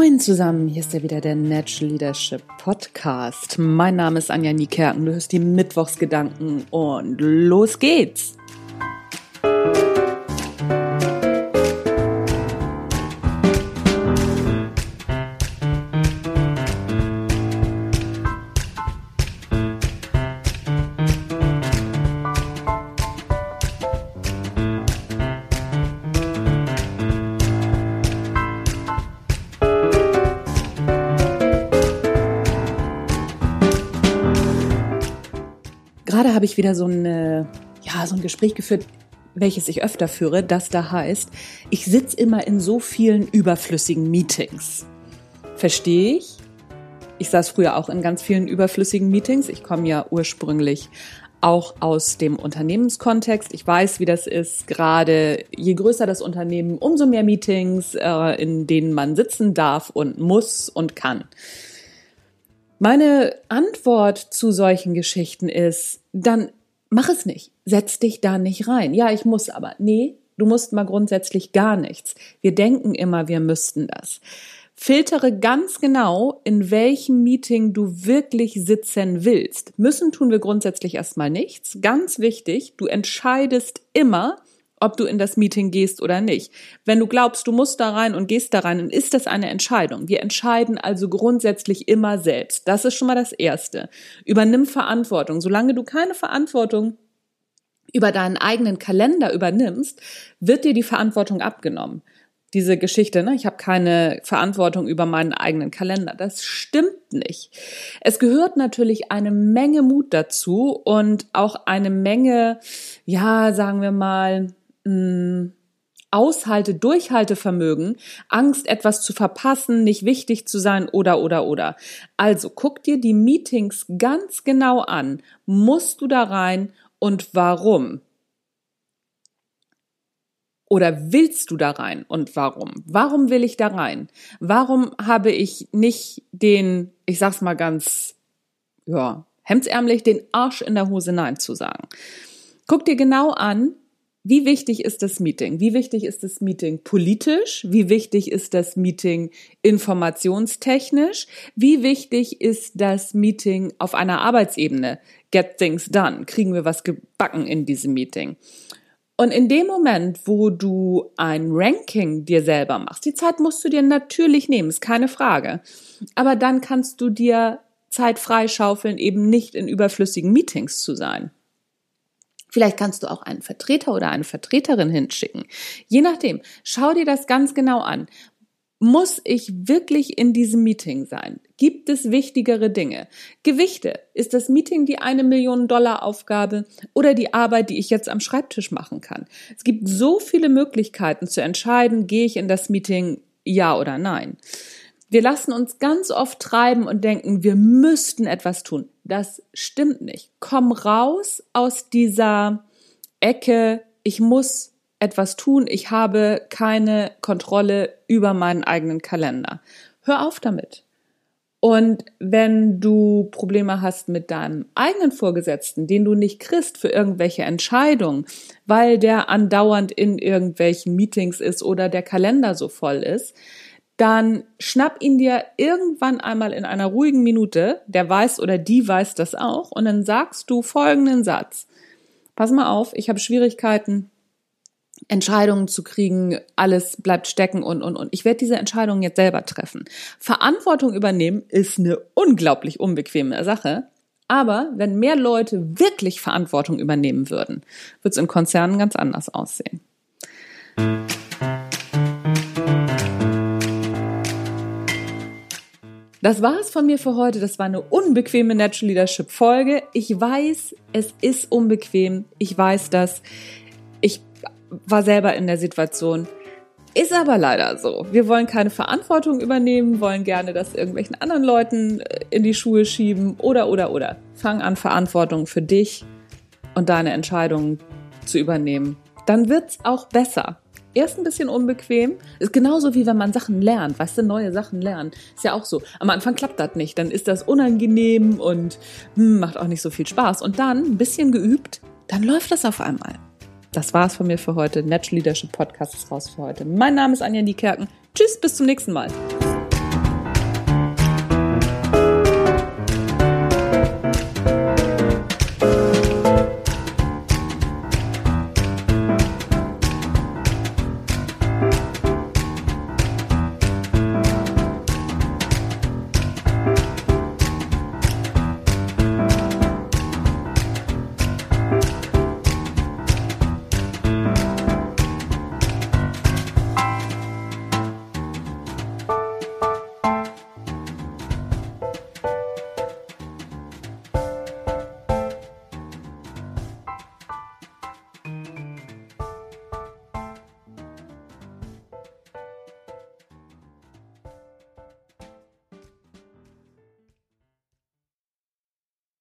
Moin zusammen, hier ist ja wieder der Natural Leadership Podcast. Mein Name ist Anja Niekerken, du hörst die Mittwochsgedanken und los geht's! Gerade habe ich wieder so ein, ja, so ein Gespräch geführt, welches ich öfter führe, das da heißt, ich sitze immer in so vielen überflüssigen Meetings. Verstehe ich? Ich saß früher auch in ganz vielen überflüssigen Meetings. Ich komme ja ursprünglich auch aus dem Unternehmenskontext. Ich weiß, wie das ist. Gerade je größer das Unternehmen, umso mehr Meetings, äh, in denen man sitzen darf und muss und kann. Meine Antwort zu solchen Geschichten ist, dann mach es nicht. Setz dich da nicht rein. Ja, ich muss aber. Nee, du musst mal grundsätzlich gar nichts. Wir denken immer, wir müssten das. Filtere ganz genau, in welchem Meeting du wirklich sitzen willst. Müssen tun wir grundsätzlich erstmal nichts. Ganz wichtig, du entscheidest immer, ob du in das Meeting gehst oder nicht. Wenn du glaubst, du musst da rein und gehst da rein, dann ist das eine Entscheidung. Wir entscheiden also grundsätzlich immer selbst. Das ist schon mal das Erste. Übernimm Verantwortung. Solange du keine Verantwortung über deinen eigenen Kalender übernimmst, wird dir die Verantwortung abgenommen. Diese Geschichte, ne? ich habe keine Verantwortung über meinen eigenen Kalender. Das stimmt nicht. Es gehört natürlich eine Menge Mut dazu und auch eine Menge, ja, sagen wir mal, mm, Aushalte, Durchhaltevermögen, Angst, etwas zu verpassen, nicht wichtig zu sein oder oder oder. Also guck dir die Meetings ganz genau an. Musst du da rein und warum? Oder willst du da rein und warum? Warum will ich da rein? Warum habe ich nicht den, ich sag's mal ganz, ja, hemdsärmlich, den Arsch in der Hose Nein zu sagen? Guck dir genau an, wie wichtig ist das Meeting? Wie wichtig ist das Meeting politisch? Wie wichtig ist das Meeting informationstechnisch? Wie wichtig ist das Meeting auf einer Arbeitsebene? Get things done. Kriegen wir was gebacken in diesem Meeting? Und in dem Moment, wo du ein Ranking dir selber machst, die Zeit musst du dir natürlich nehmen, ist keine Frage. Aber dann kannst du dir Zeit freischaufeln, eben nicht in überflüssigen Meetings zu sein. Vielleicht kannst du auch einen Vertreter oder eine Vertreterin hinschicken. Je nachdem, schau dir das ganz genau an. Muss ich wirklich in diesem Meeting sein? Gibt es wichtigere Dinge? Gewichte. Ist das Meeting die eine Million Dollar Aufgabe oder die Arbeit, die ich jetzt am Schreibtisch machen kann? Es gibt so viele Möglichkeiten zu entscheiden, gehe ich in das Meeting ja oder nein. Wir lassen uns ganz oft treiben und denken, wir müssten etwas tun. Das stimmt nicht. Komm raus aus dieser Ecke, ich muss etwas tun, ich habe keine Kontrolle über meinen eigenen Kalender. Hör auf damit. Und wenn du Probleme hast mit deinem eigenen Vorgesetzten, den du nicht kriegst für irgendwelche Entscheidungen, weil der andauernd in irgendwelchen Meetings ist oder der Kalender so voll ist, dann schnapp ihn dir irgendwann einmal in einer ruhigen Minute, der weiß oder die weiß das auch, und dann sagst du folgenden Satz. Pass mal auf, ich habe Schwierigkeiten, Entscheidungen zu kriegen, alles bleibt stecken und, und, und. Ich werde diese Entscheidungen jetzt selber treffen. Verantwortung übernehmen ist eine unglaublich unbequeme Sache. Aber wenn mehr Leute wirklich Verantwortung übernehmen würden, wird es in Konzernen ganz anders aussehen. Das war es von mir für heute. Das war eine unbequeme Natural Leadership Folge. Ich weiß, es ist unbequem. Ich weiß das. Ich war selber in der Situation. Ist aber leider so. Wir wollen keine Verantwortung übernehmen, wollen gerne das irgendwelchen anderen Leuten äh, in die Schuhe schieben oder, oder, oder. Fang an, Verantwortung für dich und deine Entscheidungen zu übernehmen. Dann wird's auch besser erst ein bisschen unbequem. Ist genauso wie wenn man Sachen lernt, weißt du, neue Sachen lernen. Ist ja auch so. Am Anfang klappt das nicht, dann ist das unangenehm und hm, macht auch nicht so viel Spaß. Und dann, ein bisschen geübt, dann läuft das auf einmal. Das war's von mir für heute. Natural Leadership Podcast ist raus für heute. Mein Name ist Anja Niekerken. Tschüss, bis zum nächsten Mal.